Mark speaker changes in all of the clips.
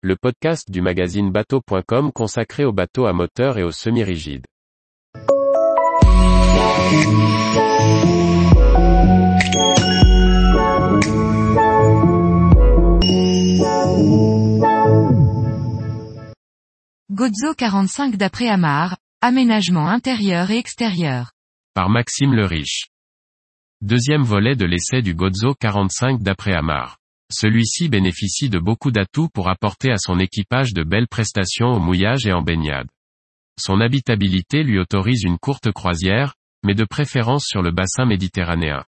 Speaker 1: le podcast du magazine bateau.com consacré aux bateaux à moteur et aux semi-rigides.
Speaker 2: Gozo 45 d'après Amar, aménagement intérieur et extérieur.
Speaker 1: Par Maxime le Riche. Deuxième volet de l'essai du Gozo 45 d'après Amar. Celui-ci bénéficie de beaucoup d'atouts pour apporter à son équipage de belles prestations au mouillage et en baignade. Son habitabilité lui autorise une courte croisière, mais de préférence sur le bassin méditerranéen.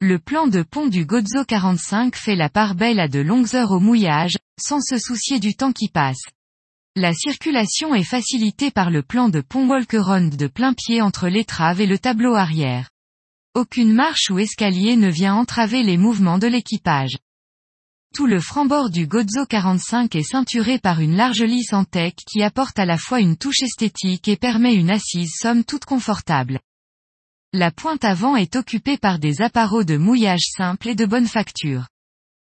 Speaker 2: Le plan de pont du Gozo 45 fait la part belle à de longues heures au mouillage, sans se soucier du temps qui passe. La circulation est facilitée par le plan de pont Walkeron de plein pied entre l'étrave et le tableau arrière. Aucune marche ou escalier ne vient entraver les mouvements de l'équipage. Tout le franc-bord du Gozo 45 est ceinturé par une large lisse en tech qui apporte à la fois une touche esthétique et permet une assise somme toute confortable. La pointe avant est occupée par des appareaux de mouillage simple et de bonne facture.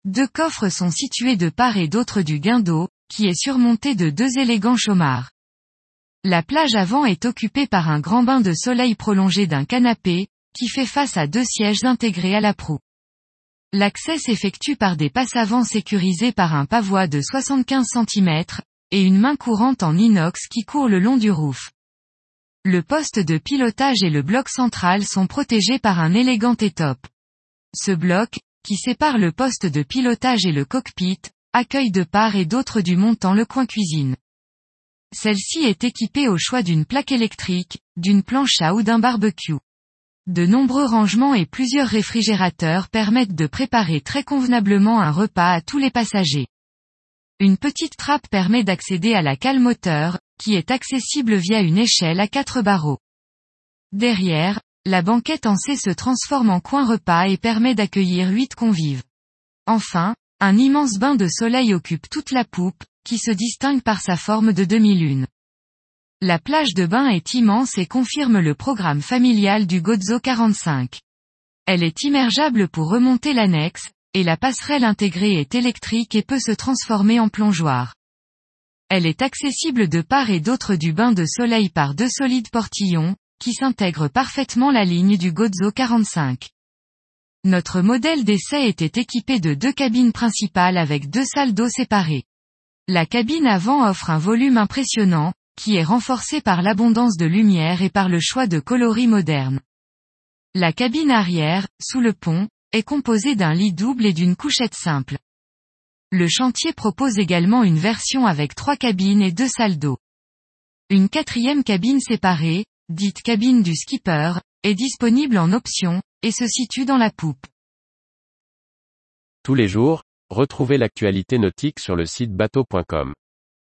Speaker 2: Deux coffres sont situés de part et d'autre du guindeau, qui est surmonté de deux élégants chaumards. La plage avant est occupée par un grand bain de soleil prolongé d'un canapé, qui fait face à deux sièges intégrés à la proue. L'accès s'effectue par des passes avant sécurisées par un pavois de 75 cm, et une main courante en inox qui court le long du roof. Le poste de pilotage et le bloc central sont protégés par un élégant étope. Ce bloc, qui sépare le poste de pilotage et le cockpit, accueille de part et d'autre du montant le coin cuisine. Celle-ci est équipée au choix d'une plaque électrique, d'une planche à ou d'un barbecue. De nombreux rangements et plusieurs réfrigérateurs permettent de préparer très convenablement un repas à tous les passagers. Une petite trappe permet d'accéder à la cale moteur, qui est accessible via une échelle à quatre barreaux. Derrière, la banquette en C se transforme en coin repas et permet d'accueillir huit convives. Enfin, un immense bain de soleil occupe toute la poupe, qui se distingue par sa forme de demi-lune. La plage de bain est immense et confirme le programme familial du Gozo 45. Elle est immergeable pour remonter l'annexe, et la passerelle intégrée est électrique et peut se transformer en plongeoir. Elle est accessible de part et d'autre du bain de soleil par deux solides portillons, qui s'intègrent parfaitement la ligne du Gozo 45. Notre modèle d'essai était équipé de deux cabines principales avec deux salles d'eau séparées. La cabine avant offre un volume impressionnant, qui est renforcé par l'abondance de lumière et par le choix de coloris modernes. La cabine arrière, sous le pont, est composée d'un lit double et d'une couchette simple. Le chantier propose également une version avec trois cabines et deux salles d'eau. Une quatrième cabine séparée, dite cabine du skipper, est disponible en option, et se situe dans la poupe.
Speaker 1: Tous les jours, retrouvez l'actualité nautique sur le site bateau.com.